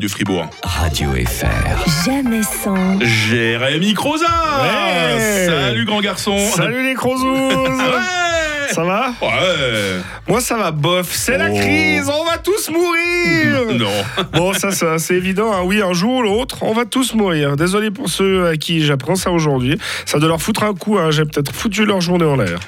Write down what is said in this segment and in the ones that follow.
du Fribourg. Radio FR. Jamais sans. Jérémy Croza Ouais. Salut grand garçon Salut les crozouzes Ouais Ça va Ouais Moi ça va bof, c'est la Oh. crise, on va tous mourir Non Bon ça, ça, c'est évident, hein. oui un jour ou l'autre, on va tous mourir. Désolé pour ceux à qui j'apprends ça aujourd'hui, ça doit leur foutre un coup, hein. j'ai peut-être foutu leur journée en l'air.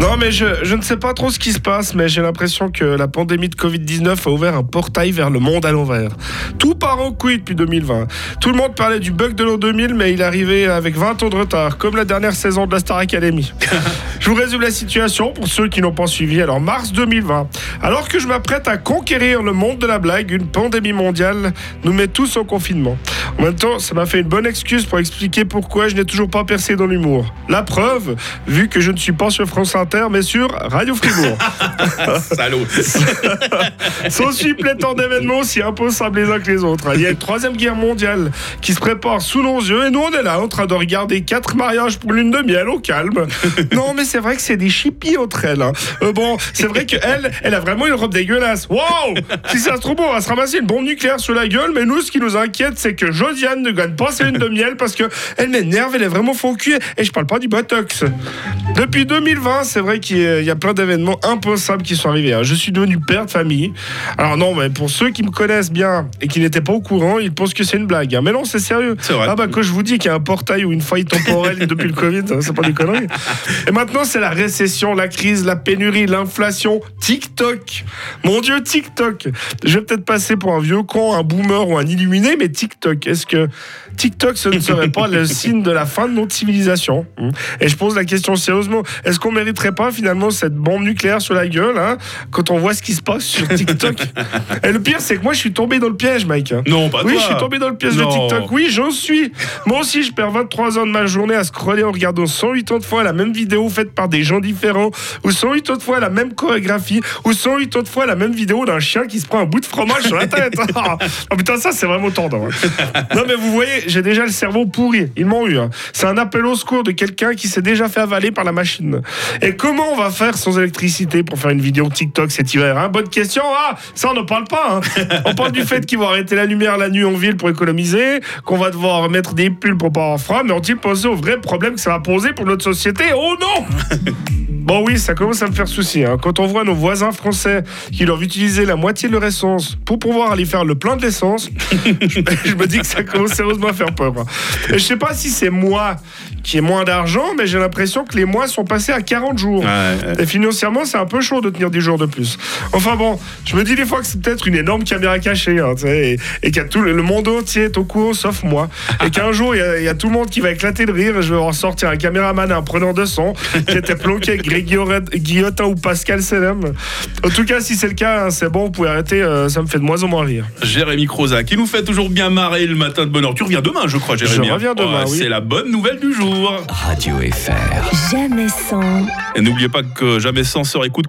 Non mais je, ne sais pas trop ce qui se passe, mais j'ai l'impression que la pandémie de Covid-19 a ouvert un portail vers le monde à l'envers. Tout part en couille depuis 2020. Tout le monde parlait du bug de l'an 2000, mais il arrivait avec 20 ans de retard, comme la dernière saison de la Star Academy. Je vous résume la situation pour ceux qui n'ont pas suivi. Alors, mars 2020, alors que je m'apprête à conquérir le monde de la blague, une pandémie mondiale nous met tous en confinement. En même temps, ça m'a fait une bonne excuse pour expliquer pourquoi je n'ai toujours pas percé dans l'humour. La preuve, vu que je ne suis pas sur France Inter, mais sur Radio Fribourg. Salaud S'en suit pléthore d'événements aussi imposables les uns que les autres. Il y a une troisième guerre mondiale qui se prépare sous nos yeux et nous on est là en train de regarder quatre mariages pour lune de miel au calme. Non mais c'est vrai que c'est des chippies entre elles. hein. Euh, bon, c'est vrai qu'elle, elle a vraiment une robe dégueulasse. Wow Si ça se trouve, on va se ramasser une bombe nucléaire sur la gueule, mais nous ce qui nous inquiète c'est que Josiane ne gagne pas ses lunes de miel parce que elle m'énerve, elle est vraiment faux cul et je parle pas du botox. Depuis 2020, c'est vrai qu'il y a- plein d'événements impensables qui sont arrivés. hein. Je suis devenu père de famille. Alors non, mais pour ceux qui me connaissent bien et qui n'étaient pas au courant, ils pensent que c'est une blague. hein. Mais non, c'est sérieux. C'est vrai. Ah bah quand je vous dis qu'il y a un portail ou une faille temporelle depuis le Covid, c'est pas des conneries. Et maintenant, c'est la récession, la crise, la pénurie, l'inflation, TikTok. Mon Dieu, TikTok. Je vais peut-être passer pour un vieux con, un boomer ou un illuminé, mais TikTok, est-ce que TikTok, ce ne serait pas le signe de la fin de notre civilisation Hmm. Et je pose la question sérieusement, est-ce qu'on mériterait pas finalement cette bombe nucléaire sur la gueule hein, quand on voit ce qui se passe sur TikTok? Et le pire, c'est que moi, je suis tombé dans le piège, Mike. Non, pas Oui, toi je suis tombé dans le piège Non. de TikTok. Oui, j'en suis. Moi aussi, je perds 23 ans de ma journée à scroller en regardant 108 autres fois la même vidéo faite par des gens différents, ou 108 autres fois la même chorégraphie, ou 108 autres fois la même vidéo d'un chien qui se prend un bout de fromage sur la tête. oh putain, ça, c'est vraiment tordant. hein. Non, mais vous voyez, j'ai déjà le cerveau pourri. Ils m'ont eu. hein. C'est un appel au secours de quelqu'un qui s'est déjà fait avaler par la machine. Et comment on va faire sans électricité pour faire une vidéo TikTok cet hiver hein? Bonne question. Ah, ça, on ne parle pas. On parle du fait qu'ils vont arrêter la lumière la nuit en ville pour économiser, qu'on va devoir mettre des pulls pour pas avoir froid, mais ont-ils pensé au vrai problème que ça va poser pour notre société? Oh non Bon oui, ça commence à me faire souci. hein. Quand on voit nos voisins français qui doivent utiliser la moitié de leur essence pour pouvoir aller faire le plein de l'essence, je, me dis que ça commence sérieusement à faire peur. hein. Et je sais pas si c'est moi qui ai moins d'argent, mais j'ai l'impression que les mois sont passés à 40 jours. Ouais, ouais. Et financièrement, c'est un peu chaud de tenir 10 jours de plus. Enfin bon, je me dis des fois que c'est peut-être une énorme caméra cachée, hein, et, et a tout le, le monde entier est au courant, sauf moi. Et qu'un jour, il y, a- il y a tout le monde qui va éclater de rire, et je vais en sortir un caméraman, un preneur de son, qui était planqué avec Greg Guillotin ou Pascal Selem. En tout cas, si c'est le cas, hein, c'est bon, vous pouvez arrêter, euh, ça me fait de moins en moins rire. Jérémy Croza, qui nous fait toujours bien marrer le matin de bonne heure. Tu reviens demain, je crois, Jérémy. Je reviens demain, oui. C'est la bonne nouvelle du jour. Radio FR. Jamais sans. Et n'oubliez pas que Jamais sans sera écoute